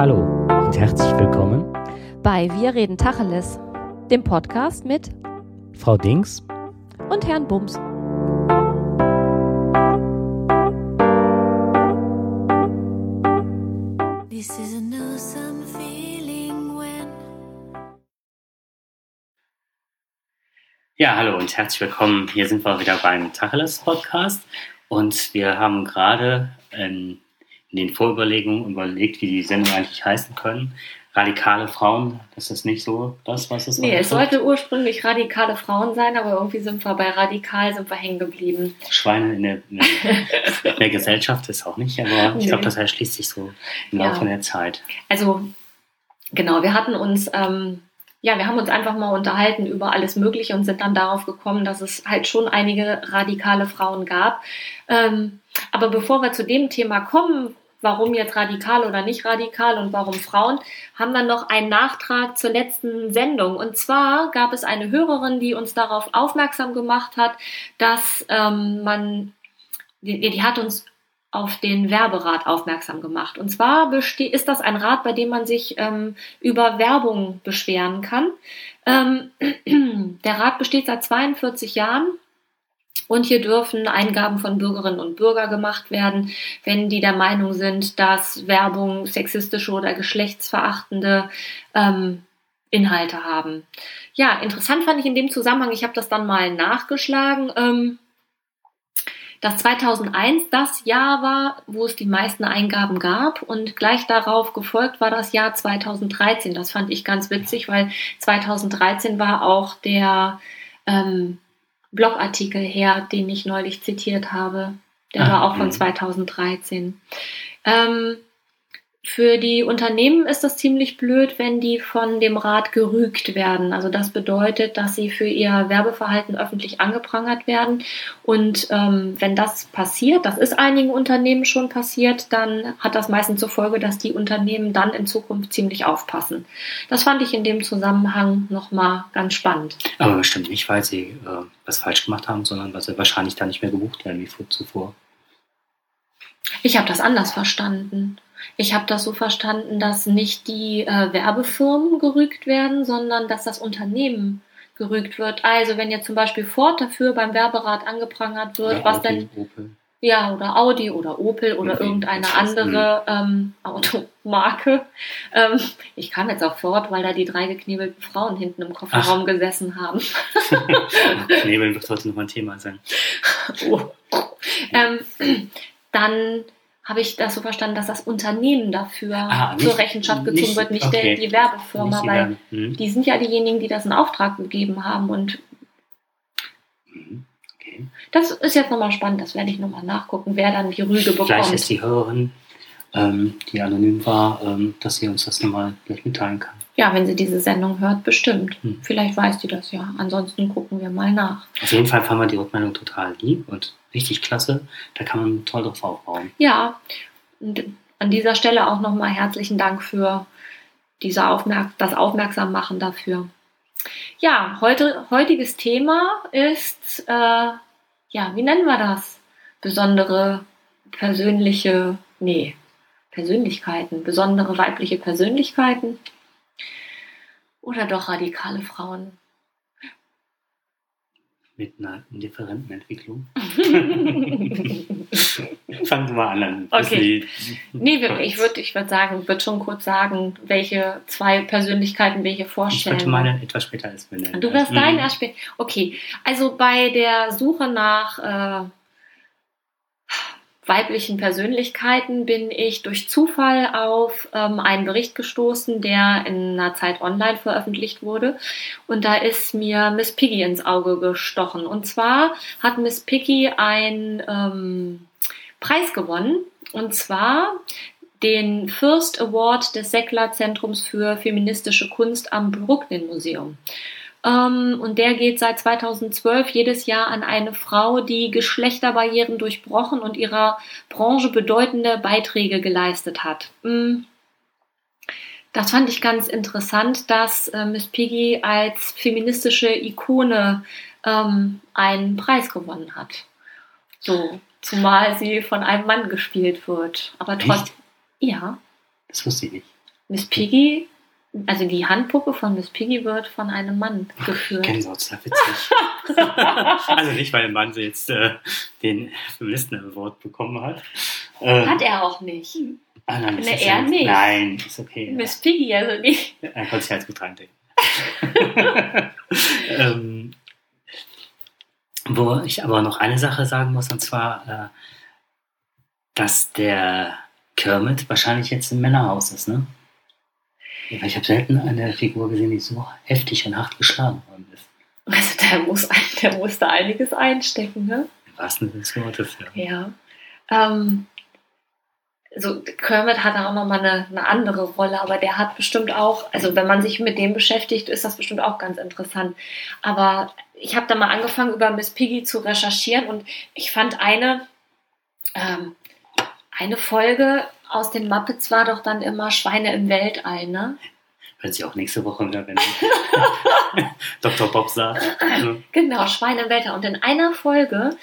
Hallo und herzlich willkommen bei Wir reden Tacheles, dem Podcast mit Frau Dings und Herrn Bums. Ja, hallo und herzlich willkommen. Hier sind wir wieder beim Tacheles Podcast und wir haben gerade in, in den Vorüberlegungen überlegt, wie die Sendung eigentlich heißen können. Radikale Frauen, das ist nicht so das, was es Nee, es sollte ursprünglich radikale Frauen sein, aber irgendwie sind wir bei radikal sind wir hängen geblieben. Schweine in der, in der, in der Gesellschaft ist auch nicht, aber ich glaube, das erschließt sich so im Laufe ja. der Zeit. Also, genau, wir hatten uns ähm, ja, wir haben uns einfach mal unterhalten über alles Mögliche und sind dann darauf gekommen, dass es halt schon einige radikale Frauen gab. Ähm, aber bevor wir zu dem Thema kommen, warum jetzt radikal oder nicht radikal und warum Frauen, haben wir noch einen Nachtrag zur letzten Sendung. Und zwar gab es eine Hörerin, die uns darauf aufmerksam gemacht hat, dass ähm, man, die, die hat uns auf den Werberat aufmerksam gemacht. Und zwar ist das ein Rat, bei dem man sich ähm, über Werbung beschweren kann. Ähm, der Rat besteht seit 42 Jahren. Und hier dürfen Eingaben von Bürgerinnen und Bürgern gemacht werden, wenn die der Meinung sind, dass Werbung sexistische oder geschlechtsverachtende ähm, Inhalte haben. Ja, interessant fand ich in dem Zusammenhang, ich habe das dann mal nachgeschlagen. Ähm, dass 2001 das Jahr war, wo es die meisten Eingaben gab und gleich darauf gefolgt war das Jahr 2013. Das fand ich ganz witzig, weil 2013 war auch der ähm, Blogartikel her, den ich neulich zitiert habe. Der ah, war auch von 2013. Ähm, für die Unternehmen ist das ziemlich blöd, wenn die von dem Rat gerügt werden. Also das bedeutet, dass sie für ihr Werbeverhalten öffentlich angeprangert werden. Und ähm, wenn das passiert, das ist einigen Unternehmen schon passiert, dann hat das meistens zur Folge, dass die Unternehmen dann in Zukunft ziemlich aufpassen. Das fand ich in dem Zusammenhang nochmal ganz spannend. Aber bestimmt nicht, weil sie äh, was falsch gemacht haben, sondern weil sie wahrscheinlich da nicht mehr gebucht werden wie zuvor. Ich habe das anders verstanden. Ich habe das so verstanden, dass nicht die äh, Werbefirmen gerügt werden, sondern dass das Unternehmen gerügt wird. Also wenn jetzt zum Beispiel Ford dafür beim Werberat angeprangert wird, ja, was Audi, denn Opel. ja oder Audi oder Opel oder okay. irgendeine andere ähm, Automarke. Ähm, ich kam jetzt auf Ford, weil da die drei geknebelten Frauen hinten im Kofferraum Ach. gesessen haben. Knebeln wird heute noch mal ein Thema sein. Oh. Ähm, dann habe ich das so verstanden, dass das Unternehmen dafür ah, nicht, zur Rechenschaft gezogen nicht, wird, nicht okay. der, die Werbefirma, weil hm. die sind ja diejenigen, die das in Auftrag gegeben haben und hm, okay. das ist jetzt nochmal spannend, das werde ich nochmal nachgucken, wer dann die Rüge bekommt. Vielleicht ist die Hörerin, ähm, die anonym war, ähm, dass sie uns das nochmal mitteilen kann. Ja, wenn sie diese Sendung hört, bestimmt. Hm. Vielleicht weiß sie das ja. Ansonsten gucken wir mal nach. Auf jeden Fall fanden wir die Rückmeldung total lieb und richtig klasse. Da kann man toll drauf aufbauen. Ja, und an dieser Stelle auch nochmal herzlichen Dank für diese Aufmerk das Aufmerksammachen dafür. Ja, heute, heutiges Thema ist, äh, ja, wie nennen wir das? Besondere persönliche, nee, Persönlichkeiten, besondere weibliche Persönlichkeiten oder doch radikale Frauen? mit einer indifferenten Entwicklung. Fangen wir mal an. Okay. Nee, ich würde ich würd sagen, würde schon kurz sagen, welche zwei Persönlichkeiten wir hier vorstellen. Ich würde meine etwas später als benennen. Du wirst mhm. deinen erst später. Okay, also bei der Suche nach äh, weiblichen Persönlichkeiten bin ich durch Zufall auf ähm, einen Bericht gestoßen, der in einer Zeit online veröffentlicht wurde. Und da ist mir Miss Piggy ins Auge gestochen. Und zwar hat Miss Piggy einen ähm, Preis gewonnen. Und zwar den First Award des Seckler Zentrums für feministische Kunst am Brooklyn Museum. Ähm, und der geht seit 2012 jedes Jahr an eine Frau, die Geschlechterbarrieren durchbrochen und ihrer Branche bedeutende Beiträge geleistet hat. Mm. Das fand ich ganz interessant, dass äh, Miss Piggy als feministische Ikone ähm, einen Preis gewonnen hat. So, zumal sie von einem Mann gespielt wird. Aber trotzdem. Ja. Das wusste ich nicht. Miss Piggy, also die Handpuppe von Miss Piggy wird von einem Mann geführt. Du das witzig. also nicht, weil ein Mann jetzt äh, den Feministen Award bekommen hat. Äh, hat er auch nicht. Ah, nein, ne, er ja, nicht. Nein, ist okay. Miss Piggy also nicht. Er konnte sich halt gut reindenken. ähm, wo ich aber noch eine Sache sagen muss, und zwar, äh, dass der Kermit wahrscheinlich jetzt im Männerhaus ist, ne? Ich habe selten eine Figur gesehen, die so heftig und hart geschlagen worden ist. Also der muss, der muss da einiges einstecken, ne? Im wahrsten Sinne des Wortes, ja. Ja. Ähm, so Kermit hat auch nochmal eine, eine andere Rolle, aber der hat bestimmt auch, also wenn man sich mit dem beschäftigt, ist das bestimmt auch ganz interessant. Aber ich habe da mal angefangen, über Miss Piggy zu recherchieren und ich fand eine, ähm, eine Folge aus den Muppets war doch dann immer Schweine im Weltall, ne? Hört sie auch nächste Woche wieder, wenn Dr. Bob sagt. Genau, Schweine im Weltall. Und in einer Folge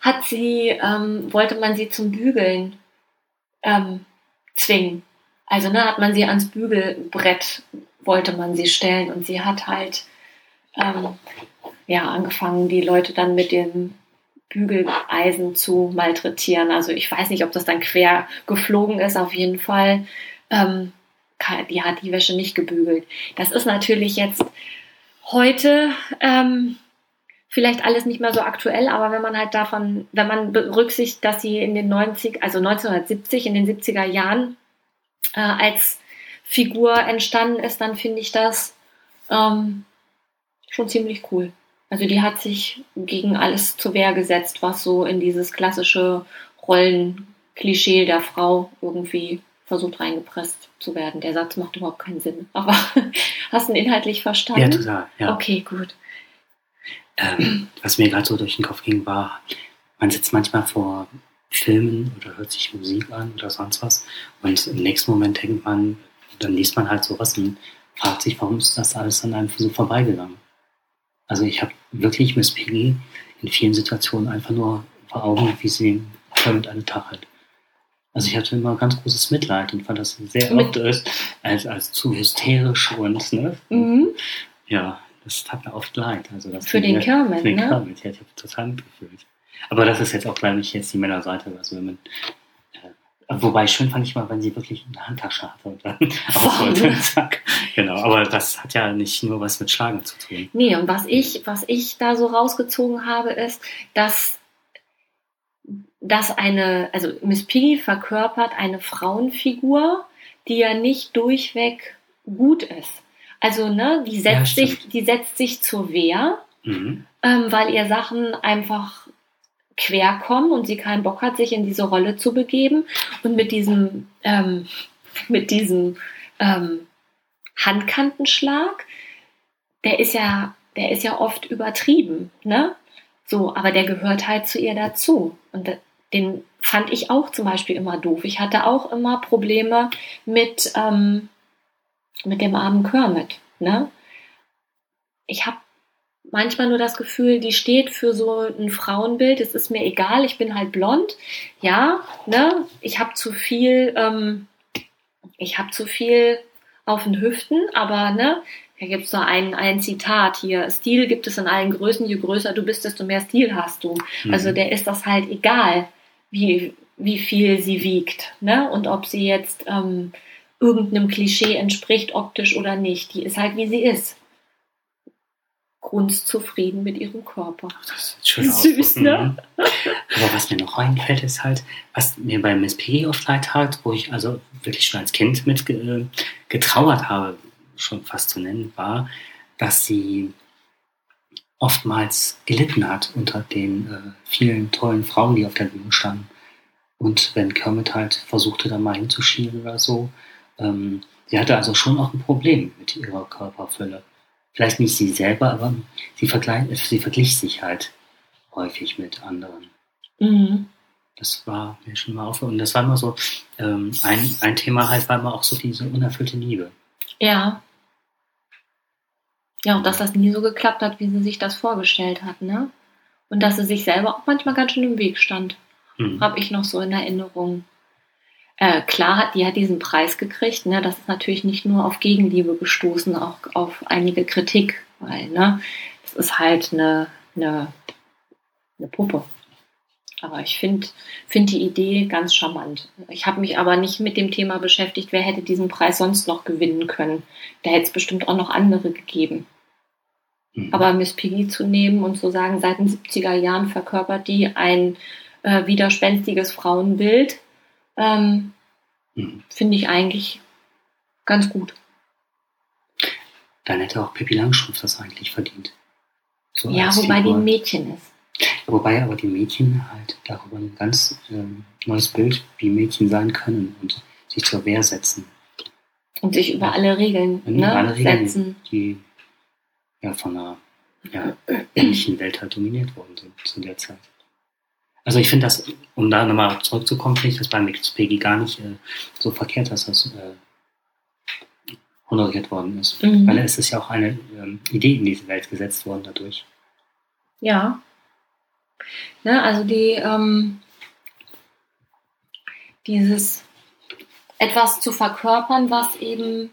hat sie, ähm, wollte man sie zum Bügeln ähm, zwingen. Also ne, hat man sie ans Bügelbrett, wollte man sie stellen und sie hat halt ähm, ja, angefangen, die Leute dann mit dem Bügeleisen zu malträtieren. Also ich weiß nicht, ob das dann quer geflogen ist, auf jeden Fall. Ähm, die hat die Wäsche nicht gebügelt. Das ist natürlich jetzt heute ähm, vielleicht alles nicht mehr so aktuell, aber wenn man halt davon, wenn man berücksichtigt, dass sie in den 90, also 1970, in den 70er Jahren äh, als Figur entstanden ist, dann finde ich das ähm, schon ziemlich cool. Also die hat sich gegen alles zur Wehr gesetzt, was so in dieses klassische Rollenklischee der Frau irgendwie versucht reingepresst zu werden. Der Satz macht überhaupt keinen Sinn. Aber hast du ihn inhaltlich verstanden? Ja, total. Ja. Okay, gut. Ähm, was mir gerade so durch den Kopf ging, war, man sitzt manchmal vor Filmen oder hört sich Musik an oder sonst was und im nächsten Moment denkt man, dann liest man halt sowas und fragt sich, warum ist das alles an einem so vorbeigegangen? Also ich habe wirklich Miss Piggy in vielen Situationen einfach nur vor Augen, wie sie damit alle Tag hat. Also ich hatte immer ganz großes Mitleid und fand das sehr oft als, als zu hysterisch und ne? Mhm. ja, das tat mir oft leid. Also das für den Kermit, Für den ne? Kermit, ja, ich habe total mitgefühlt. Aber das ist jetzt auch, glaube ich, jetzt die Männerseite. Also wenn man, wobei schön fand ich mal, wenn sie wirklich eine Handtasche hatte und dann aufholte. Zack. Genau, aber das hat ja nicht nur was mit Schlagen zu tun. Nee, und was ich, was ich da so rausgezogen habe, ist, dass dass eine, also Miss Piggy verkörpert eine Frauenfigur, die ja nicht durchweg gut ist. Also, ne, die setzt ja, sich, die setzt sich zur Wehr, mhm. ähm, weil ihr Sachen einfach quer kommen und sie keinen Bock hat, sich in diese Rolle zu begeben. Und mit diesem, ähm, mit diesem ähm, Handkantenschlag, der ist ja, der ist ja oft übertrieben, ne? So, aber der gehört halt zu ihr dazu. Und den fand ich auch zum Beispiel immer doof. Ich hatte auch immer Probleme mit, ähm, mit dem armen Kermit. Ne? Ich habe manchmal nur das Gefühl, die steht für so ein Frauenbild. Es ist mir egal, ich bin halt blond. Ja, ne? Ich habe zu viel, ähm, ich habe zu viel auf den Hüften, aber ne, da gibt es so ein, ein Zitat hier. Stil gibt es in allen Größen. Je größer du bist, desto mehr Stil hast du. Mhm. Also der ist das halt egal, wie, wie viel sie wiegt. Ne? Und ob sie jetzt ähm, irgendeinem Klischee entspricht, optisch oder nicht. Die ist halt, wie sie ist. Grundzufrieden mit ihrem Körper. Das ist schön Süß, ne? Aber was mir noch einfällt, ist halt, was mir bei Miss Piggy oft leid hat, wo ich also wirklich schon als Kind mit äh, getrauert habe, schon fast zu nennen, war, dass sie oftmals gelitten hat unter den äh, vielen tollen Frauen, die auf der Bühne standen. Und wenn Kermit halt versuchte, da mal hinzuschieben oder so, ähm, sie hatte also schon auch ein Problem mit ihrer Körperfülle. Vielleicht nicht sie selber, aber sie, vergleich, sie verglich sich halt häufig mit anderen. Mhm. Das war mir schon mal aufgefallen. Und das war immer so, ähm, ein, ein Thema halt war immer auch so diese unerfüllte Liebe. Ja. Ja, und dass das nie so geklappt hat, wie sie sich das vorgestellt hat, ne? Und dass sie sich selber auch manchmal ganz schön im Weg stand. Mhm. Habe ich noch so in Erinnerung. Äh, klar hat, die hat diesen Preis gekriegt. Ne? Das ist natürlich nicht nur auf Gegenliebe gestoßen, auch auf einige Kritik, weil ne, es ist halt eine, eine, eine Puppe. Aber ich finde find die Idee ganz charmant. Ich habe mich aber nicht mit dem Thema beschäftigt, wer hätte diesen Preis sonst noch gewinnen können. Da hätte es bestimmt auch noch andere gegeben. Mhm. Aber Miss Piggy zu nehmen und zu sagen, seit den 70er Jahren verkörpert die ein äh, widerspenstiges Frauenbild, ähm, mhm. finde ich eigentlich ganz gut. Dann hätte auch Pippi Langstrumpf das eigentlich verdient. So ja, wobei Figur. die ein Mädchen ist. Wobei aber die Mädchen halt darüber ein ganz ähm, neues Bild, wie Mädchen sein können und sich zur Wehr setzen. Und sich über alle Regeln, ne, alle Regeln setzen. Die ja von einer ja, männlichen Welt halt dominiert worden sind zu der Zeit. Also ich finde das, um da nochmal zurückzukommen, finde ich das bei Mixed Peggy gar nicht äh, so verkehrt, dass das äh, honoriert worden ist. Mhm. Weil es ist ja auch eine ähm, Idee in diese Welt gesetzt worden dadurch. Ja. Ne, also die, ähm, dieses etwas zu verkörpern, was eben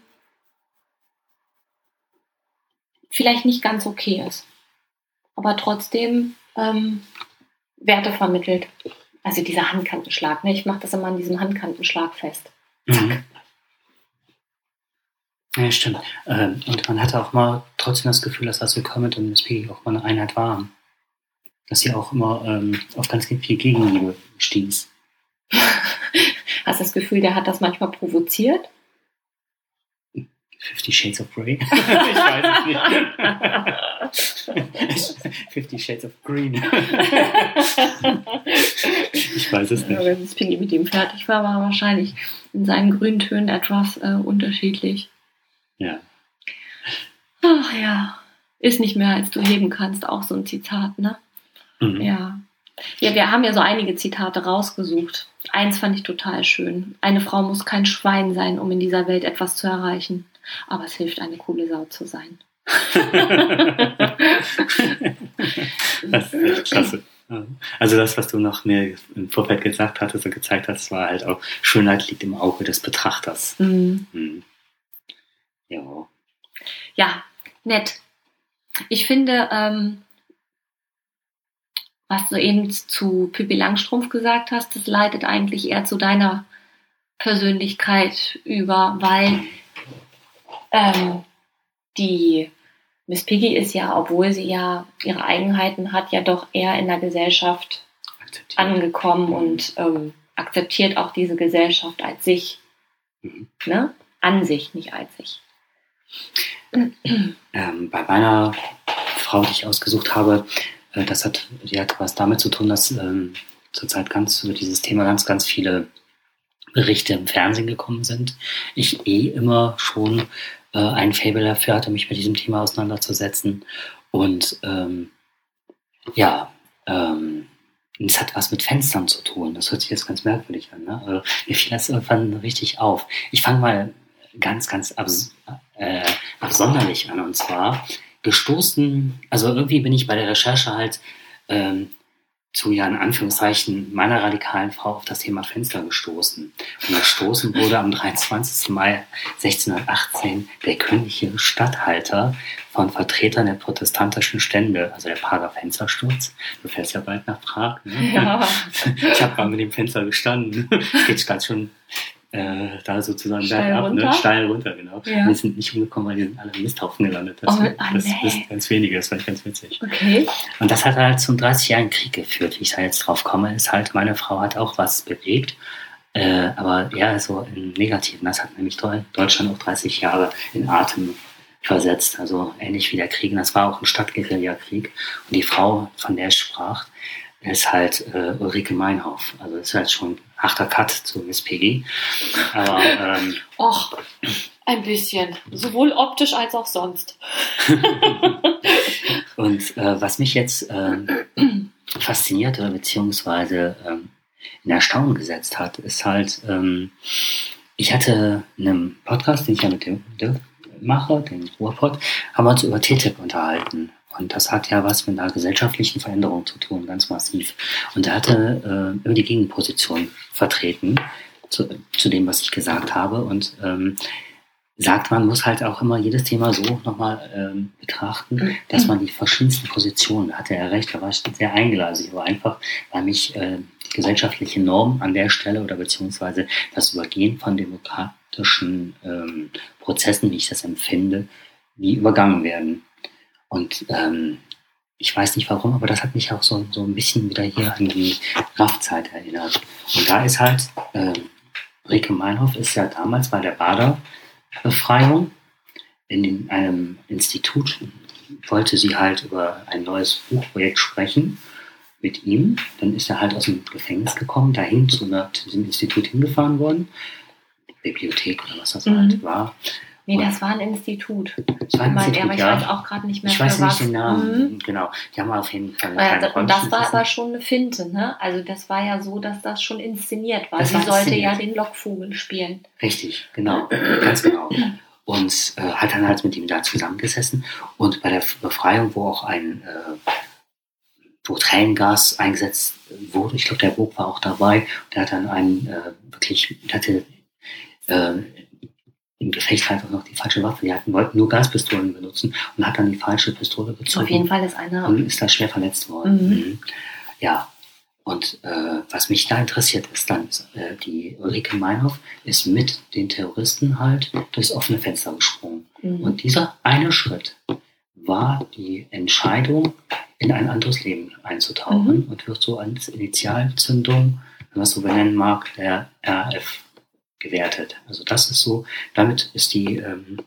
vielleicht nicht ganz okay ist, aber trotzdem ähm, Werte vermittelt. Also dieser Handkantenschlag, ne? ich mache das immer an diesem Handkantenschlag fest. Zack. Mhm. Ja, stimmt. Ähm, und man hatte auch mal trotzdem das Gefühl, dass Russell Kermit und Miss Piggy auch mal eine Einheit waren. Dass sie auch immer ähm, auf ganz viel Gegenliebe stieß. Hast du das Gefühl, der hat das manchmal provoziert? Fifty Shades of Grey? ich weiß es nicht. Fifty Shades of Green. ich weiß es nicht. wenn Piggy mit ihm fertig war, war er wahrscheinlich in seinen Grüntönen etwas äh, unterschiedlich. Ja. Ach ja. Ist nicht mehr, als du heben kannst, auch so ein Zitat, ne? Mhm. Ja. Ja, wir haben ja so einige Zitate rausgesucht. Eins fand ich total schön. Eine Frau muss kein Schwein sein, um in dieser Welt etwas zu erreichen aber es hilft, eine coole Sau zu sein. das ist klasse. Also das, was du noch mir im Vorfeld gesagt hattest und gezeigt hast, war halt auch, Schönheit liegt im Auge des Betrachters. Mhm. Mhm. Ja. Ja, nett. Ich finde, ähm, was du eben zu Pippi Langstrumpf gesagt hast, das leitet eigentlich eher zu deiner Persönlichkeit über, weil ähm, die Miss Piggy ist ja, obwohl sie ja ihre Eigenheiten hat, ja doch eher in der Gesellschaft akzeptiert. angekommen und ähm, akzeptiert auch diese Gesellschaft als sich. Mhm. Ne? An sich, nicht als sich. Ähm, bei meiner Frau, die ich ausgesucht habe, äh, das hat, die hat was damit zu tun, dass ähm, zurzeit ganz über dieses Thema ganz, ganz viele Berichte im Fernsehen gekommen sind. Ich eh immer schon äh, ein Fable dafür hatte, mich mit diesem Thema auseinanderzusetzen. Und ähm, ja, ähm, es hat was mit Fenstern zu tun. Das hört sich jetzt ganz merkwürdig an. Ne? Also, mir fiel das irgendwann richtig auf. Ich fange mal ganz, ganz abs äh, absonderlich an. Und zwar gestoßen, also irgendwie bin ich bei der Recherche halt ähm, zu ja in Anführungszeichen meiner radikalen Frau auf das Thema Fenster gestoßen. Und gestoßen wurde am 23. Mai 1618 der königliche Statthalter von Vertretern der protestantischen Stände, also der Prager Fenstersturz. Du fährst ja bald nach Prag. Ne? Ja. Ich habe gerade mit dem Fenster gestanden. Geht ganz schön äh, da sozusagen steil bergab, ne? runter. Ne? steil runter, genau. Ja. Wir sind nicht umgekommen, weil die sind alle im Misthaufen gelandet. Das, oh, das, nee. ist ganz wenige, das fand ich ganz witzig. Okay. Und das hat halt zum 30-jährigen Krieg geführt, wie ich da jetzt drauf komme, ist halt, meine Frau hat auch was bewegt, äh, aber eher so im Negativen. Das hat nämlich Deutschland auch 30 Jahre in Atem versetzt, also ähnlich wie der Krieg. Und das war auch ein Stadtguerilla-Krieg. Und die Frau, von der ich sprach, ist halt äh, Ulrike Meinhoff. Also ist halt schon harter Cut zu Miss Piggy. Aber, ähm, Och, ein bisschen. Sowohl optisch als auch sonst. und äh, was mich jetzt äh, faszinierte, beziehungsweise ähm, in Erstaunen gesetzt hat, ist halt, ähm, ich hatte einen Podcast, den ich ja mit dem Dirk mache, den Ruhrpod, haben wir uns über TTIP unterhalten. Und das hat ja was mit einer gesellschaftlichen Veränderung zu tun, ganz massiv. Und er hatte äh, immer die Gegenposition vertreten, zu, zu dem, was ich gesagt habe. Und ähm, sagt, man muss halt auch immer jedes Thema so nochmal ähm, betrachten, dass man die verschiedensten Positionen, hatte er recht, da war ich sehr. Ich war einfach, weil mich äh, die gesellschaftliche Norm an der Stelle oder beziehungsweise das Übergehen von demokratischen ähm, Prozessen, wie ich das empfinde, wie übergangen werden. Und ähm, ich weiß nicht warum, aber das hat mich auch so, so ein bisschen wieder hier an die Kraftzeit erinnert. Und da ist halt, äh, Rike Meinhoff ist ja damals bei der Baderbefreiung in einem Institut, wollte sie halt über ein neues Buchprojekt sprechen mit ihm. Dann ist er halt aus dem Gefängnis gekommen, dahin zu, diesem Institut hingefahren worden. Bibliothek oder was das mhm. halt war. Nee, das war ein Institut. Das war ein Institut, aber ich ja. weiß auch gerade nicht mehr Ich weiß nicht den Namen, mhm. genau. Die haben auf jeden Fall ja, keine Und das war aber schon eine Finte, ne? Also das war ja so, dass das schon inszeniert war. Das Sie war sollte inszeniert. ja den Lockvogel spielen. Richtig, genau, ganz genau. Und äh, hat dann halt mit ihm da zusammengesessen. Und bei der Befreiung, wo auch ein äh, wo Tränengas eingesetzt wurde, ich glaube, der Burg war auch dabei, der hat dann einen äh, wirklich, hatte äh, im Gefecht einfach noch die falsche Waffe. Die hatten, wollten nur Gaspistolen benutzen und hat dann die falsche Pistole gezogen. Auf jeden Fall ist einer. Und ist da schwer verletzt worden. Mhm. Mhm. Ja. Und äh, was mich da interessiert ist dann, äh, die Ulrike Meinhoff ist mit den Terroristen halt durchs offene Fenster gesprungen. Mhm. Und dieser eine Schritt war die Entscheidung, in ein anderes Leben einzutauchen Mhm. und wird so als Initialzündung, wenn man es so benennen mag, der RAF gewertet. Also das ist so, damit ist die ähm,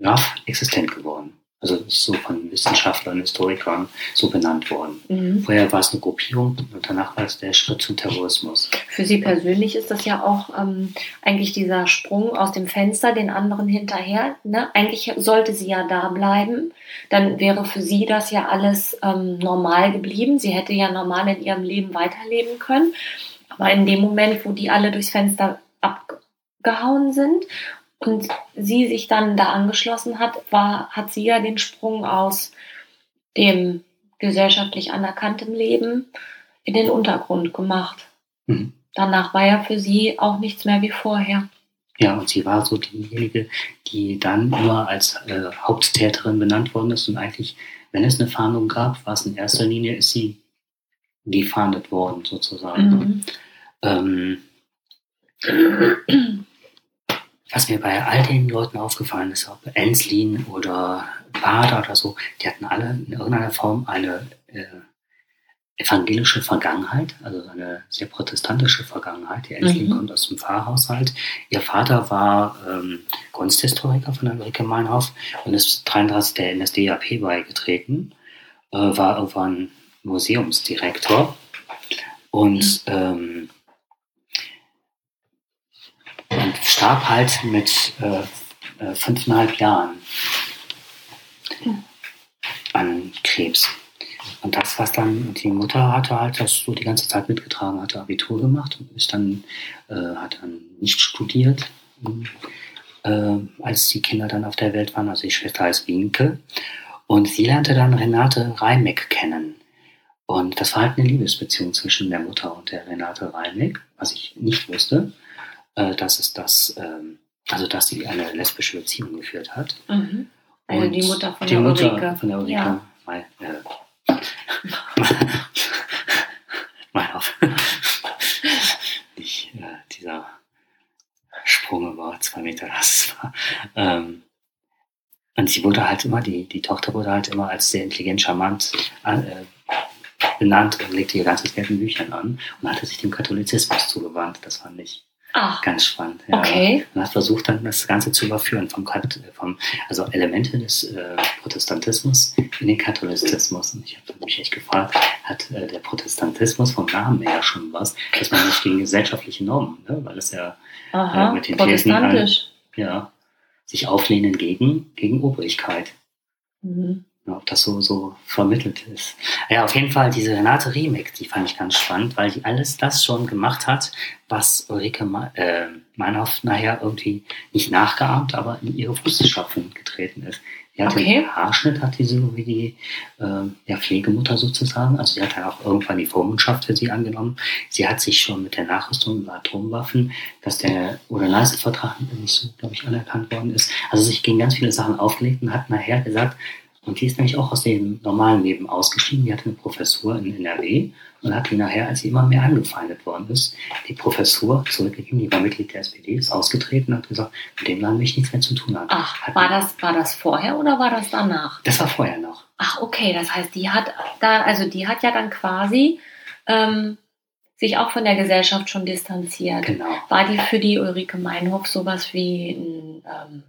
RAF existent geworden. Also ist so von Wissenschaftlern, Historikern so benannt worden. Mhm. Vorher war es eine Gruppierung und danach war es der Schritt zum Terrorismus. Für Sie persönlich ist das ja auch ähm, eigentlich dieser Sprung aus dem Fenster den anderen hinterher. Ne? Eigentlich sollte sie ja da bleiben. Dann wäre für sie das ja alles ähm, normal geblieben. Sie hätte ja normal in ihrem Leben weiterleben können. Aber in dem Moment, wo die alle durchs Fenster abgehauen sind und sie sich dann da angeschlossen hat, war, hat sie ja den Sprung aus dem gesellschaftlich anerkannten Leben in den Untergrund gemacht. Mhm. Danach war ja für sie auch nichts mehr wie vorher. Ja, und sie war so diejenige, die dann immer als äh, Haupttäterin benannt worden ist und eigentlich, wenn es eine Fahndung gab, war es in erster Linie, ist sie gefahndet worden sozusagen. Mhm. Ähm, was mir bei all den Leuten aufgefallen ist, ob Enslin oder Bader oder so, die hatten alle in irgendeiner Form eine äh, evangelische Vergangenheit, also eine sehr protestantische Vergangenheit. Die Enslin Mhm. kommt aus dem Pfarrhaushalt. Ihr Vater war ähm, Kunsthistoriker von der Ulrike Meinhof und ist 33 der NSDAP beigetreten, äh, war irgendwann Museumsdirektor und ähm, und starb halt mit äh, äh, fünfeinhalb Jahren an Krebs. Und das, was dann die Mutter hatte, halt das so die ganze Zeit mitgetragen, hatte Abitur gemacht und ist dann, äh, hat dann nicht studiert, äh, als die Kinder dann auf der Welt waren. Also die Schwester heißt Wienke. Und sie lernte dann Renate Reimeck kennen. Und das war halt eine Liebesbeziehung zwischen der Mutter und der Renate Reimeck, was ich nicht wusste äh, dass es das, ähm, also dass sie eine lesbische Beziehung geführt hat. Mhm. Also Und die Mutter von die der Mutter Ulrike. Von der Ulrike. Ja. Mal, äh, mal auf. Nicht äh, dieser Sprung über zwei Meter, das war. Ähm, und sie wurde halt immer, die, die Tochter wurde halt immer als sehr intelligent, charmant äh, benannt und legte ihr ganzes Geld in Büchern an und hatte sich dem Katholizismus zugewandt. Das fand ich Ach, Ganz spannend. Ja. Okay. Man hat versucht, dann das Ganze zu überführen, vom, Kat- vom also Elemente des äh, Protestantismus in den Katholizismus. Und ich habe mich echt gefragt, hat äh, der Protestantismus vom Namen her schon was, dass man nicht gegen gesellschaftliche Normen, ne? weil es ja, aha, äh, mit den Thesen protestantisch. ja sich auflehnen gegen, gegen Obrigkeit. Mhm. Ob das so, so vermittelt ist. Ja, auf jeden Fall diese Renate Riemek, die fand ich ganz spannend, weil die alles das schon gemacht hat, was Ulrike äh, Meinhoff nachher irgendwie nicht nachgeahmt, aber in ihre Fußstapfen getreten ist. Die hat okay. den Haarschnitt, hat die so wie die äh, ja, Pflegemutter sozusagen. Also sie hat dann auch irgendwann die Vormundschaft für sie angenommen. Sie hat sich schon mit der Nachrüstung über Atomwaffen, dass der Oder-Leisten-Vertrag nicht so, glaube ich, anerkannt worden ist. Also sich gegen ganz viele Sachen aufgelegt und hat nachher gesagt, und die ist nämlich auch aus dem normalen Leben ausgestiegen. Die hatte eine Professur in NRW und hat die nachher, als sie immer mehr angefeindet worden ist, die Professur zurückgegeben. Die war Mitglied der SPD, ist ausgetreten und hat gesagt, mit dem Land will ich nichts mehr zu tun haben. Ach, war das, war das vorher oder war das danach? Das war vorher noch. Ach, okay. Das heißt, die hat da, also die hat ja dann quasi ähm, sich auch von der Gesellschaft schon distanziert. Genau. War die für die Ulrike Meinhof sowas wie ein, ähm,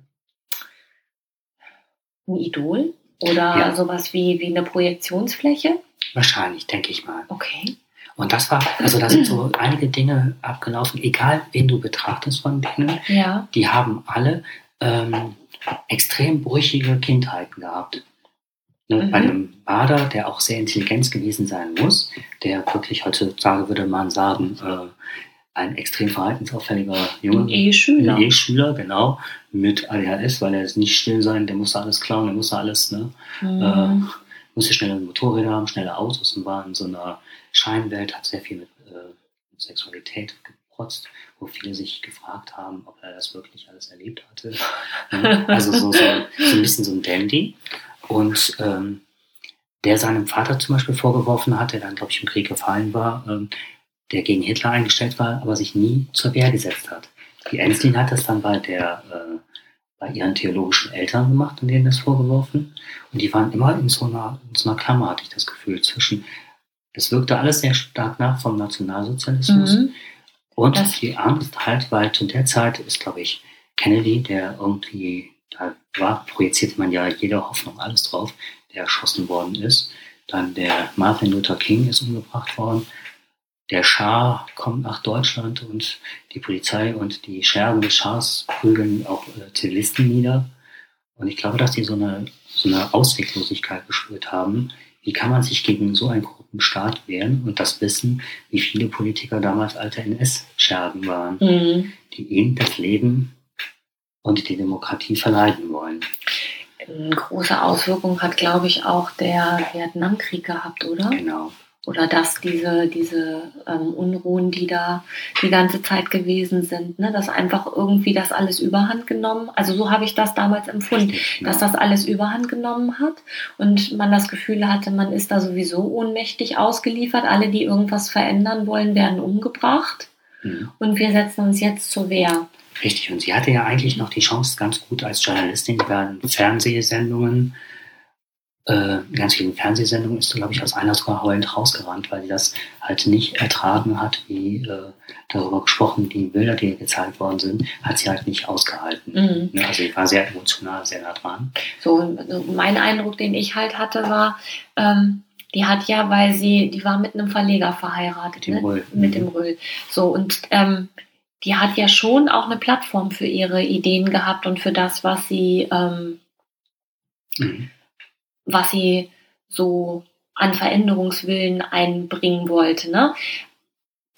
ein Idol? Oder ja. sowas wie, wie eine Projektionsfläche? Wahrscheinlich, denke ich mal. Okay. Und das war, also da sind so einige Dinge abgelaufen, egal wen du betrachtest von denen, ja. die haben alle ähm, extrem brüchige Kindheiten gehabt. Ne, mhm. Bei einem Bader, der auch sehr intelligent gewesen sein muss, der wirklich heutzutage würde man sagen, äh, ein extrem verhaltensauffälliger Junge. Ein E-Schüler. Ein E-Schüler, genau. Mit ADHS, weil er ist nicht still sein, der musste alles klauen, der musste alles, ne? Mhm. Äh, musste schnelle Motorräder haben, schnelle Autos und war in so einer Scheinwelt, hat sehr viel mit, äh, Sexualität geprotzt, wo viele sich gefragt haben, ob er das wirklich alles erlebt hatte. also so, so, so ein bisschen so ein Dandy. Und ähm, der seinem Vater zum Beispiel vorgeworfen hat, der dann, glaube ich, im Krieg gefallen war, ähm, der gegen Hitler eingestellt war, aber sich nie zur Wehr gesetzt hat. Die Enslin hat das dann bei der äh, bei ihren theologischen Eltern gemacht und denen das vorgeworfen. Und die waren immer in so einer, in so einer Klammer, hatte ich das Gefühl, zwischen, es wirkte alles sehr stark nach vom Nationalsozialismus mhm. und das die Angst halt, weil zu der Zeit ist, glaube ich, Kennedy, der irgendwie, da war, projizierte man ja jede Hoffnung, alles drauf, der erschossen worden ist. Dann der Martin Luther King ist umgebracht worden der Schah kommt nach Deutschland und die Polizei und die Schergen des Schahs prügeln auch äh, Zivilisten nieder. Und ich glaube, dass die so eine, so eine Ausweglosigkeit gespürt haben. Wie kann man sich gegen so einen korrupten Staat wehren und das wissen, wie viele Politiker damals alte NS-Schergen waren, mhm. die ihnen das Leben und die Demokratie verleiden wollen. Eine große Auswirkung hat, glaube ich, auch der Vietnamkrieg gehabt, oder? Genau oder dass diese, diese ähm, Unruhen, die da die ganze Zeit gewesen sind, ne, dass einfach irgendwie das alles überhand genommen, also so habe ich das damals empfunden, ja. dass das alles überhand genommen hat und man das Gefühl hatte, man ist da sowieso ohnmächtig ausgeliefert, alle, die irgendwas verändern wollen, werden umgebracht mhm. und wir setzen uns jetzt zur Wehr. Richtig, und sie hatte ja eigentlich noch die Chance, ganz gut als Journalistin über Fernsehsendungen äh, ganz vielen Fernsehsendungen ist, glaube ich, aus einer sogar heulend rausgerannt, weil sie das halt nicht ertragen hat, wie äh, darüber gesprochen, die Bilder, die gezeigt worden sind, hat sie halt nicht ausgehalten. Mhm. Ne, also sie war sehr emotional, sehr nah dran. So, mein Eindruck, den ich halt hatte, war, ähm, die hat ja, weil sie, die war mit einem Verleger verheiratet, mit dem ne? Röll. Mit mhm. dem Röll. So, und ähm, die hat ja schon auch eine Plattform für ihre Ideen gehabt und für das, was sie ähm, mhm was sie so an Veränderungswillen einbringen wollte. Ne?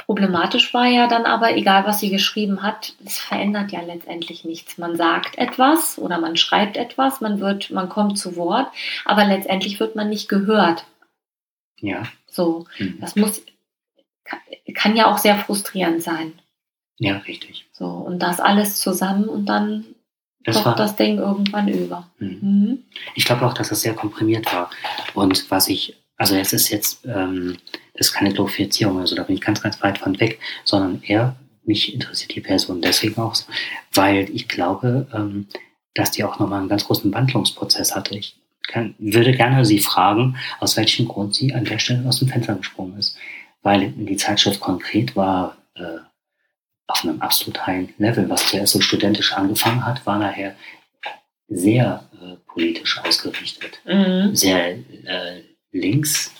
Problematisch war ja dann aber, egal was sie geschrieben hat, es verändert ja letztendlich nichts. Man sagt etwas oder man schreibt etwas, man wird, man kommt zu Wort, aber letztendlich wird man nicht gehört. Ja. So, mhm. das muss, kann ja auch sehr frustrierend sein. Ja, richtig. So, und das alles zusammen und dann das Doch war, das Ding irgendwann über. Mhm. Mhm. Ich glaube auch, dass das sehr komprimiert war. Und was ich, also es ist jetzt, ähm, das ist keine Glorifizierung, also da bin ich ganz, ganz weit von weg, sondern eher, mich interessiert die Person deswegen auch weil ich glaube, ähm, dass die auch nochmal einen ganz großen Wandlungsprozess hatte. Ich kann, würde gerne Sie fragen, aus welchem Grund sie an der Stelle aus dem Fenster gesprungen ist. Weil die Zeitschrift konkret war äh, auf einem absolut high Level. Was zuerst so studentisch angefangen hat, war nachher sehr äh, politisch ausgerichtet, mhm. sehr äh, links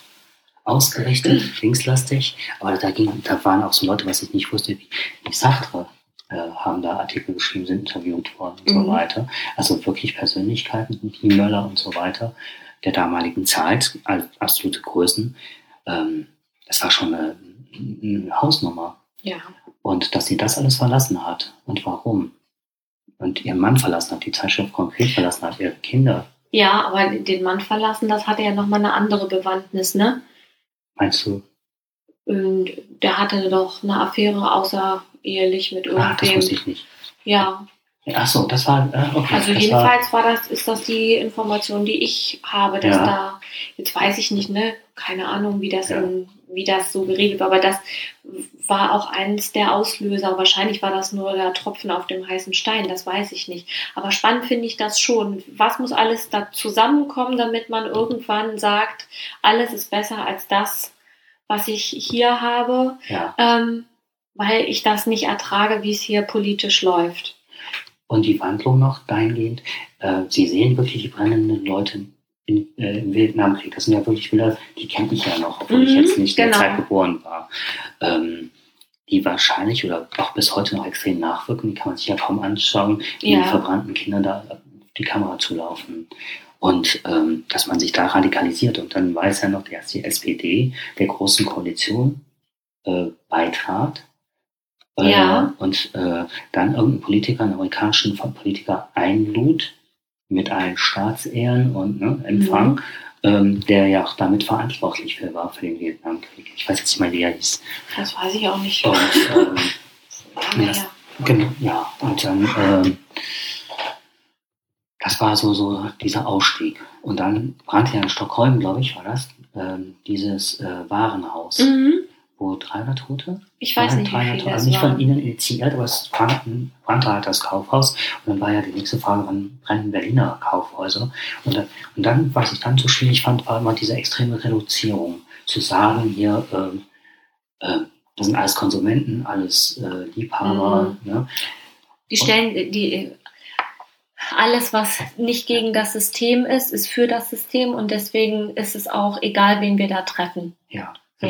ausgerichtet, mhm. linkslastig. Aber da, ging, da waren auch so Leute, was ich nicht wusste, wie, wie Sartre äh, haben da Artikel geschrieben, sind interviewt worden und mhm. so weiter. Also wirklich Persönlichkeiten, die Möller und so weiter. der damaligen Zeit, als absolute Größen, ähm, das war schon eine, eine Hausnummer. Ja. Und dass sie das alles verlassen hat und warum. Und ihren Mann verlassen hat, die Zeitschrift konkret verlassen hat, ihre Kinder. Ja, aber den Mann verlassen, das hatte ja nochmal eine andere Bewandtnis, ne? Meinst du? Und der hatte doch eine Affäre außerehelich mit Ah, das irgendwem. wusste ich nicht. ja, Ach so, das war, äh, okay. also das jedenfalls war das, ist das die Information, die ich habe, dass Ja. da, jetzt weiß ich nicht, ne, keine Ahnung, wie das Ja. in, wie das so geregelt war, aber das war auch eins der Auslöser. Wahrscheinlich war das nur der Tropfen auf dem heißen Stein, das weiß ich nicht. Aber spannend finde ich das schon. Was muss alles da zusammenkommen, damit man irgendwann sagt, alles ist besser als das, was ich hier habe, Ja. ähm, weil ich das nicht ertrage, wie es hier politisch läuft. Und die Wandlung noch dahingehend, äh, Sie sehen wirklich die brennenden Leute in, äh, im Vietnamkrieg. Das sind ja wirklich Bilder, die kenne ich ja noch, obwohl ich Mhm, jetzt nicht in genau. der Zeit geboren war. Ähm, die wahrscheinlich oder auch bis heute noch extrem nachwirken, die kann man sich ja kaum anschauen, wie Ja. die verbrannten Kinder da auf die Kamera zulaufen. Und ähm, dass man sich da radikalisiert und dann weiß er noch, dass die SPD der großen Koalition äh, beitrat. Äh, Ja. Und äh, dann irgendein Politiker, einen amerikanischen Politiker einlud mit allen Staatsehren und ne, Empfang, ähm, der ja auch damit verantwortlich für war für den Vietnamkrieg. Ich weiß jetzt nicht mehr, wie er hieß. Das weiß ich auch nicht. Und ähm, Lange das-. Genau, ja. Und dann, ähm, das war so, so dieser Ausstieg. Und dann brannte ja in Stockholm, glaube ich, war das, ähm, dieses äh, Warenhaus, Mhm. Wo 300 Tote? Ich weiß nicht, wie 300 viele Tote, es also nicht von. Ihnen initiiert, aber es brannte, brannte halt das Kaufhaus. Und dann war ja die nächste Frage, wann brennen Berliner Kaufhäuser? Und, dann- und dann, was ich dann so schwierig fand, war immer diese extreme Reduzierung. Zu sagen, hier, ähm, äh, das sind alles Konsumenten, alles äh, Liebhaber. Ne? Die stellen die alles, was nicht gegen das System ist, ist für das System und deswegen ist es auch egal, wen wir da treffen. Ja, So.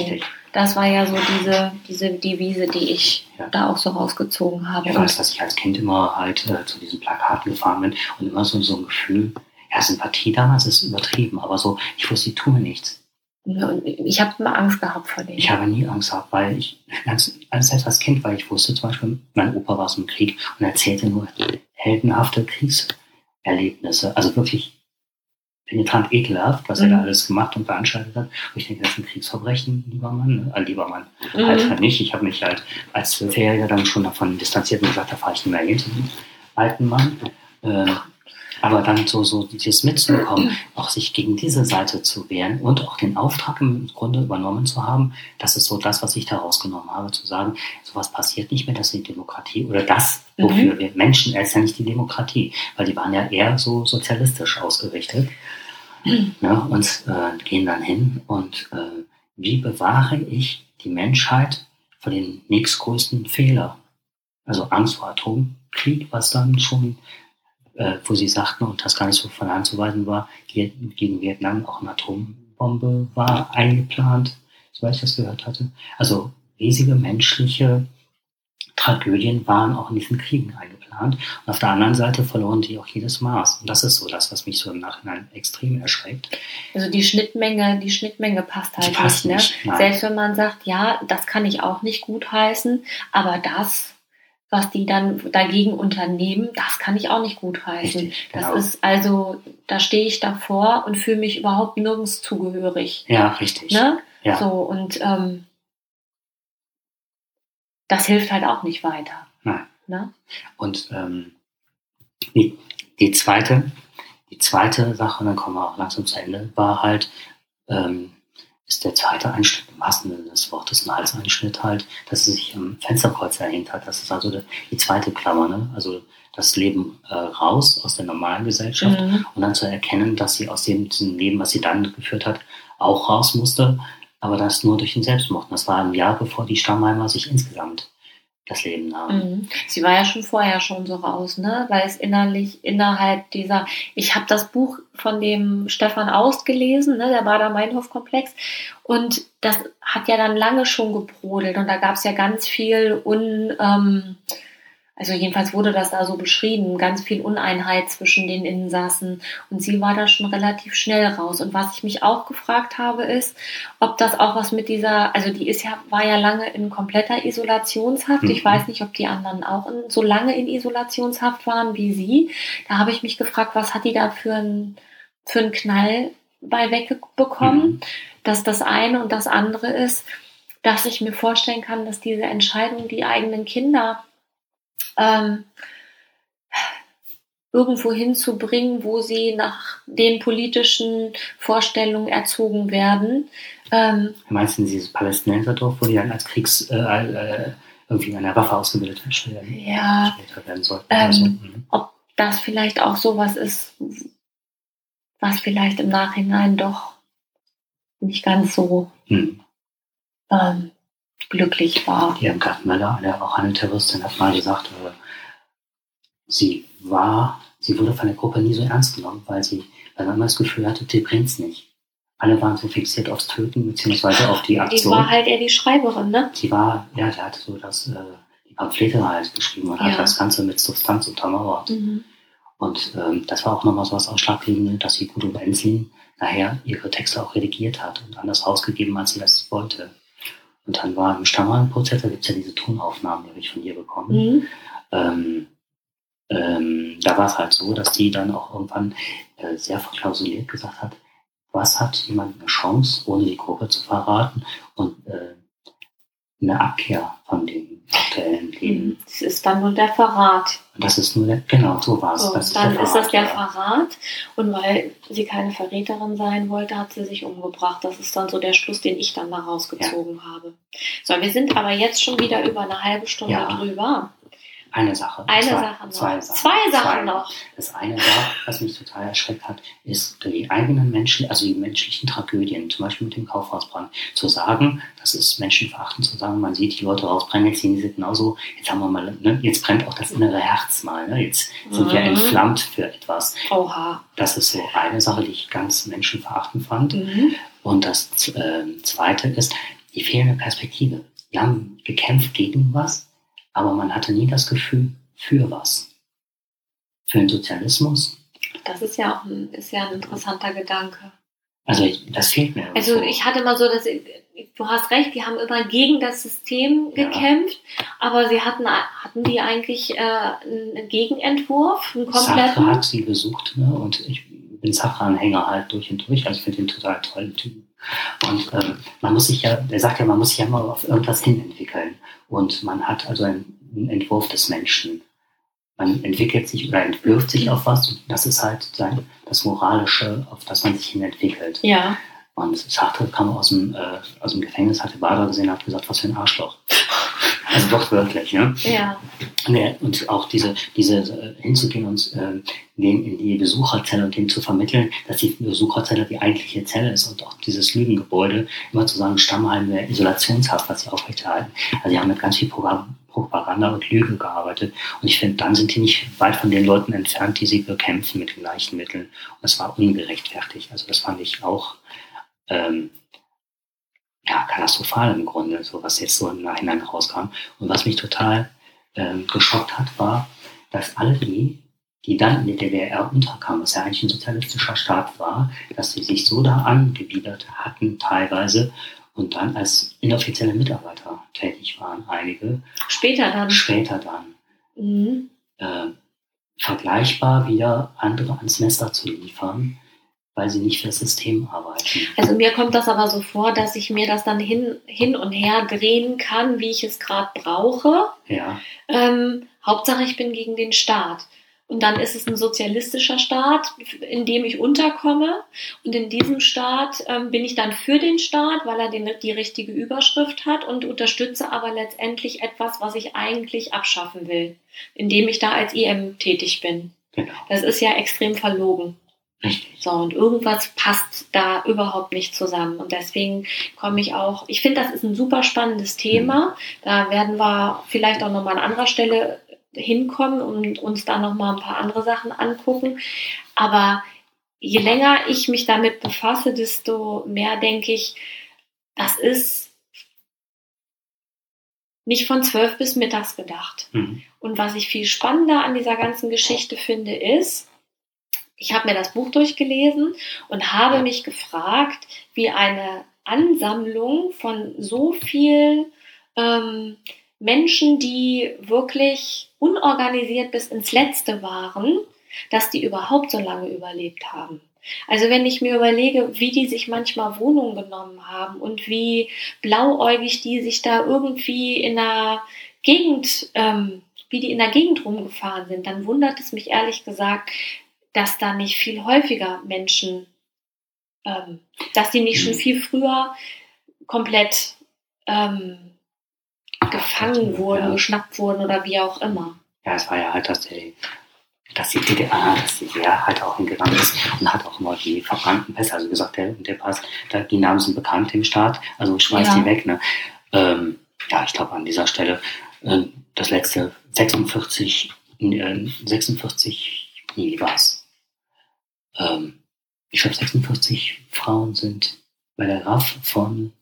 Das war ja so diese, diese Devise, die ich Ja. da auch so rausgezogen habe. Ich weiß, dass ich als Kind immer halt äh, zu diesen Plakaten gefahren bin und immer so, so ein Gefühl, ja, Sympathie damals ist übertrieben, aber so, ich wusste, die tun mir nichts. Ich habe immer Angst gehabt vor denen. Ich habe nie Angst gehabt, weil ich ganz, als selbst als Kind, weil ich wusste zum Beispiel, mein Opa war aus dem Krieg und erzählte nur heldenhafte Kriegserlebnisse. Also wirklich penetrant ekelhaft, was er da Mhm. alles gemacht und veranstaltet hat. Und ich denke, das ist ein Kriegsverbrechen, lieber Mann. Ne? Äh, lieber Mann. Mhm. Halt, halt nicht. Ich habe mich halt als Zwölfjähriger dann schon davon distanziert und gesagt, da fahre ich nicht mehr hin zu dem alten Mann. Äh, aber dann so, so dieses mitzubekommen, auch sich gegen diese Seite zu wehren und auch den Auftrag im Grunde übernommen zu haben, das ist so das, was ich da rausgenommen habe, zu sagen, sowas passiert nicht mehr, das ist die Demokratie oder das, wofür wir Menschen, ist ja nicht die Demokratie, weil die waren ja eher so sozialistisch ausgerichtet ne, und äh, gehen dann hin und äh, wie bewahre ich die Menschheit vor den nächstgrößten Fehler? Also Angst vor Atomkrieg, was dann schon, äh, wo sie sagten, und das gar nicht so von der Hand zu weisen war, ge- gegen Vietnam auch eine Atombombe war eingeplant, soweit ich das gehört hatte. Also riesige menschliche Tragödien waren auch in diesen Kriegen eingeplant. Und auf der anderen Seite verloren die auch jedes Maß. Und das ist so das, was mich so im Nachhinein extrem erschreckt. Also die Schnittmenge, die Schnittmenge passt halt Die passt nicht. nicht, Ne? nein. Selbst wenn man sagt, ja, das kann ich auch nicht gut heißen, aber das, was die dann dagegen unternehmen, das kann ich auch nicht gut heißen. Richtig, Das genau. ist also, da stehe ich davor und fühle mich überhaupt nirgends zugehörig. Ja, richtig. Ne? Ja. So, und ähm, das hilft halt auch nicht weiter. Ne? Und ähm, die, die zweite, die zweite Sache, und dann kommen wir auch langsam zu Ende, war halt, ähm, ist der zweite Einschnitt im wahrsten Sinne des Wortes, ein Halseinschnitt halt, dass sie sich am Fensterkreuz erhängt hat. Das ist also die, die zweite Klammer, ne? Also das Leben äh, raus aus der normalen Gesellschaft Mhm. und dann zu erkennen, dass sie aus dem diesem Leben, was sie dann geführt hat, auch raus musste, aber das nur durch den Selbstmord. Das war ein Jahr, bevor die Stammheimer sich insgesamt das Leben nahmen. Mhm. Sie war ja schon vorher schon so raus, ne? Weil es innerlich innerhalb dieser, ich habe das Buch von dem Stefan Aust gelesen, ne, der Bader-Meinhof-Komplex, und das hat ja dann lange schon gebrodelt und da gab es ja ganz viel un, ähm, also jedenfalls wurde das da so beschrieben, ganz viel Uneinheit zwischen den Insassen und sie war da schon relativ schnell raus. Und was ich mich auch gefragt habe, ist, ob das auch was mit dieser, also die ist ja, war ja lange in kompletter Isolationshaft. Mhm. Ich weiß nicht, ob die anderen auch in, so lange in Isolationshaft waren wie sie. Da habe ich mich gefragt, was hat die da für einen für einen Knall bei wegbekommen? Mhm. Dass das eine und das andere ist, dass ich mir vorstellen kann, dass diese Entscheidung, die eigenen Kinder ähm, irgendwo hinzubringen, wo sie nach den politischen Vorstellungen erzogen werden. Ähm, Meinst du dieses Palästinenserdorf, wo die dann als Kriegs äh, äh, irgendwie eine Waffe ausgebildet werden, ja, werden sollten? Ähm, also, mhm. Ob das vielleicht auch sowas ist, was vielleicht im Nachhinein doch nicht ganz so mhm. ähm, glücklich war. Die Irmgard Möller, eine, auch eine Terroristin, hat mal gesagt, sie war, sie wurde von der Gruppe nie so ernst genommen, weil sie, weil man immer das Gefühl hatte, die bringt's nicht. Alle waren so fixiert aufs Töten, beziehungsweise auf die Aktion. Die war halt eher die Schreiberin, ne? Sie war, ja, die hat so das, äh, die Pamphlete halt geschrieben und ja. hat das Ganze mit Substanz untermauert. Mhm. Und ähm, das war auch nochmal so was Ausschlaggebendes, dass sie Guido Benzin nachher ihre Texte auch redigiert hat und anders rausgegeben, als sie das wollte. Und dann war im Stammerl-Prozess, da gibt es ja diese Tonaufnahmen, die habe ich von ihr bekommen. Mhm. Ähm, ähm, da war es halt so, dass sie dann auch irgendwann äh, sehr verklausuliert gesagt hat, was hat jemand eine Chance, ohne die Gruppe zu verraten und äh, eine Abkehr von dem aktuellen Leben. Das ist dann nur der Verrat. Und das ist nur der, genau, so war es. So, dann ist, ist das der Verrat. Und weil sie keine Verräterin sein wollte, hat sie sich umgebracht. Das ist dann so der Schluss, den ich dann da rausgezogen ja. habe. So, wir sind aber jetzt schon wieder über eine halbe Stunde ja. drüber. Eine Sache. Eine zwei, Sache noch. Zwei Sachen. Zwei Sachen noch. Das eine war, was mich total erschreckt hat, ist die eigenen Menschen, also die menschlichen Tragödien, zum Beispiel mit dem Kaufhausbrand, zu sagen, das ist menschenverachtend zu sagen, man sieht die Leute rausbrennen, jetzt sehen sie genauso, jetzt haben wir mal, ne, jetzt brennt auch das innere Herz mal, ne, jetzt sind mhm. wir entflammt für etwas. Oha. Das ist so eine Sache, die ich ganz menschenverachtend fand. Mhm. Und das äh, zweite ist die fehlende Perspektive. Wir haben gekämpft gegen was, aber man hatte nie das Gefühl für was. Für den Sozialismus. Das ist ja auch ein, ist ja ein interessanter Gedanke. Also ich, das fehlt mir. Also so. ich hatte mal so, dass du hast recht, die haben immer gegen das System gekämpft, ja. aber sie hatten hatten die eigentlich äh, einen Gegenentwurf, einen kompletten. Sartre hat sie besucht ne? und ich bin Sartre-Anhänger halt durch und durch. Also ich finde den total tollen Typen. Und ähm, man muss sich ja, er sagt ja, man muss sich ja mal auf irgendwas hinentwickeln. Und man hat also einen, Entwurf des Menschen. Man entwickelt sich oder entwirft sich auf was. Und das ist halt sein, das Moralische, auf das man sich hin entwickelt. Ja. Und Sartre kam aus dem, äh, aus dem Gefängnis, hatte Bader gesehen, hat gesagt, was für ein Arschloch. Also doch wirklich, ne? Ja. Und auch diese, diese äh, hinzugehen und äh, den in die Besucherzelle und dem zu vermitteln, dass die Besucherzelle die eigentliche Zelle ist und auch dieses Lügengebäude, immer zu sagen, Stammheim wäre Isolationshaft, was sie aufrechterhalten. Also sie haben mit ganz viel Programm, Propaganda und Lüge gearbeitet. Und ich finde, dann sind die nicht weit von den Leuten entfernt, die sie bekämpfen mit den gleichen Mitteln. Und das war ungerechtfertigt. Also das fand ich auch ähm, ja, katastrophal im Grunde, so was jetzt so im Nachhinein rauskam. Und was mich total ähm, geschockt hat, war, dass alle die, die dann in der DDR unterkamen, was ja eigentlich ein sozialistischer Staat war, dass sie sich so da angebiedert hatten teilweise und dann als inoffizielle Mitarbeiter tätig waren, einige. Später dann. Später dann. Mhm. Äh, vergleichbar wieder andere ans Messer zu liefern, weil sie nicht für das System arbeiten. Also mir kommt das aber so vor, dass ich mir das dann hin, hin und her drehen kann, wie ich es gerade brauche. Ja. Ähm, Hauptsache, ich bin gegen den Staat. Und dann ist es ein sozialistischer Staat, in dem ich unterkomme. Und in diesem Staat ähm, bin ich dann für den Staat, weil er den, die richtige Überschrift hat und unterstütze aber letztendlich etwas, was ich eigentlich abschaffen will, indem ich da als IM tätig bin. Genau. Das ist ja extrem verlogen. So, und irgendwas passt da überhaupt nicht zusammen. Und deswegen komme ich auch, ich finde, das ist ein super spannendes Thema. Mhm. Da werden wir vielleicht auch nochmal an anderer Stelle hinkommen und uns da nochmal ein paar andere Sachen angucken. Aber je länger ich mich damit befasse, desto mehr denke ich, das ist nicht von zwölf bis mittags gedacht. Mhm. Und was ich viel spannender an dieser ganzen Geschichte finde, ist, ich habe mir das Buch durchgelesen und habe mich gefragt, wie eine Ansammlung von so viel ähm, Menschen, die wirklich unorganisiert bis ins Letzte waren, dass die überhaupt so lange überlebt haben. Also wenn ich mir überlege, wie die sich manchmal Wohnungen genommen haben und wie blauäugig die sich da irgendwie in der Gegend, ähm, wie die in der Gegend rumgefahren sind, dann wundert es mich ehrlich gesagt, dass da nicht viel häufiger Menschen, ähm, dass die nicht schon viel früher komplett ähm, gefangen wurden, Ja. geschnappt wurden oder wie auch immer. Ja, es war ja halt, dass die, dass die DDR, dass die DDR halt auch hingegangen ist und hat auch immer die verbrannten Pässe, also gesagt, der, der Pass, da, die Namen sind bekannt im Staat, also schmeiß Ja. die weg. Ne? Ähm, ja, ich glaube an dieser Stelle, äh, das letzte 46, äh, 46, nee, wie war's? Ähm, ich glaube 46 Frauen sind bei der RAF von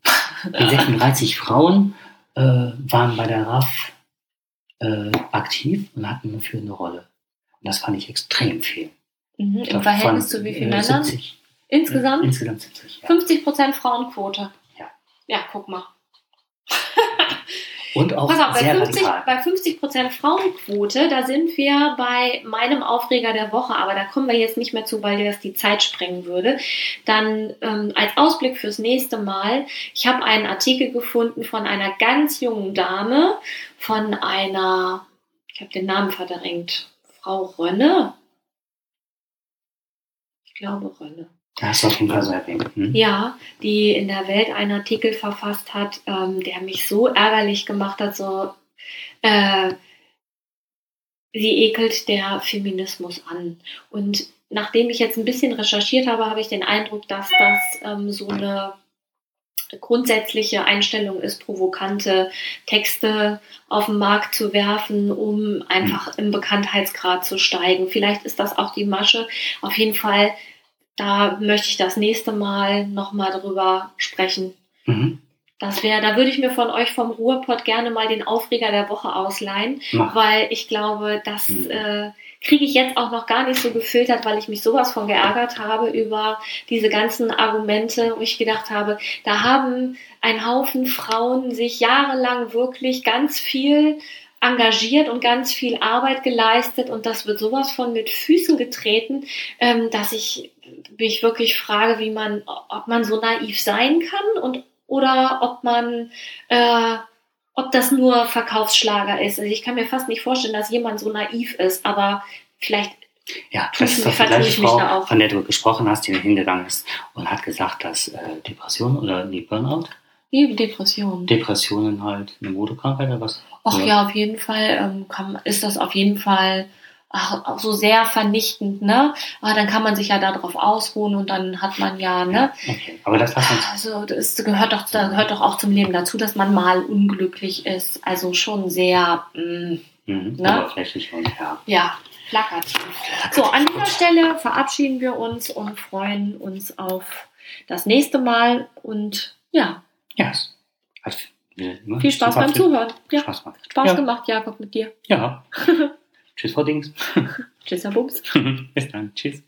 die 36 Frauen äh, waren bei der RAF äh, aktiv und hatten eine Rolle. Und das fand ich extrem viel. Mhm. Im glaub, Verhältnis zu wie äh, vielen Männern? 70. Insgesamt? Äh, insgesamt 70, ja. 50 Prozent Frauenquote. Ja. Ja, guck mal. Und auch Pass auf, bei sehr 50, radikal. bei 50 Prozent Frauenquote, da sind wir bei meinem Aufreger der Woche, aber da kommen wir jetzt nicht mehr zu, weil das die Zeit sprengen würde. Dann ähm, als Ausblick fürs nächste Mal, ich habe einen Artikel gefunden von einer ganz jungen Dame, von einer, ich habe den Namen verdrängt, Frau Rönne. Ich glaube Rönne. Da hast du auf jeden Fall so erwähnt. Hm? Ja, die in der Welt einen Artikel verfasst hat, ähm, der mich so ärgerlich gemacht hat, so äh, sie ekelt der Feminismus an. Und nachdem ich jetzt ein bisschen recherchiert habe, habe ich den Eindruck, dass das ähm, so eine grundsätzliche Einstellung ist, provokante Texte auf den Markt zu werfen, um einfach im Bekanntheitsgrad zu steigen. Vielleicht ist das auch die Masche. Auf jeden Fall da möchte ich das nächste Mal nochmal drüber sprechen. Mhm. Das wäre, da würde ich mir von euch vom Ruhrpott gerne mal den Aufreger der Woche ausleihen, Mach. weil ich glaube, das Mhm. äh, kriege ich jetzt auch noch gar nicht so gefiltert, weil ich mich sowas von geärgert habe über diese ganzen Argumente, wo ich gedacht habe, da haben ein Haufen Frauen sich jahrelang wirklich ganz viel engagiert und ganz viel Arbeit geleistet und das wird sowas von mit Füßen getreten, ähm, dass ich mich wirklich frage, wie man, ob man so naiv sein kann und oder ob man äh, ob das nur Verkaufsschlager ist. Also ich kann mir fast nicht vorstellen, dass jemand so naiv ist, aber vielleicht Ja, das ich ist doch die gleiche Frau, von der du gesprochen hast, die hingegangen ist und hat gesagt, dass äh, Depression oder nee, Burnout, die Depression. Depressionen halt eine Modekrankheit oder was? Ach Ja. ja, auf jeden Fall ähm, kann, ist das auf jeden Fall ach, auch so sehr vernichtend, ne? Aber dann kann man sich ja darauf ausruhen und dann hat man ja, ne? Okay, aber das lass uns. Also das gehört doch, das gehört doch auch zum Leben dazu, dass man mal unglücklich ist. Also schon sehr, mh, Mhm, Ne? Oberflächlich und ja. ja, plakativ. So, an dieser Stelle verabschieden wir uns und freuen uns auf das nächste Mal und ja, Ja, es hat immer viel Spaß beim Zuhören. Ja, Spaß gemacht. Spaß ja. gemacht, Jakob, mit dir. Ja. Tschüss, Frau Dings. Tschüss, Herr Bums. Bis dann. Tschüss.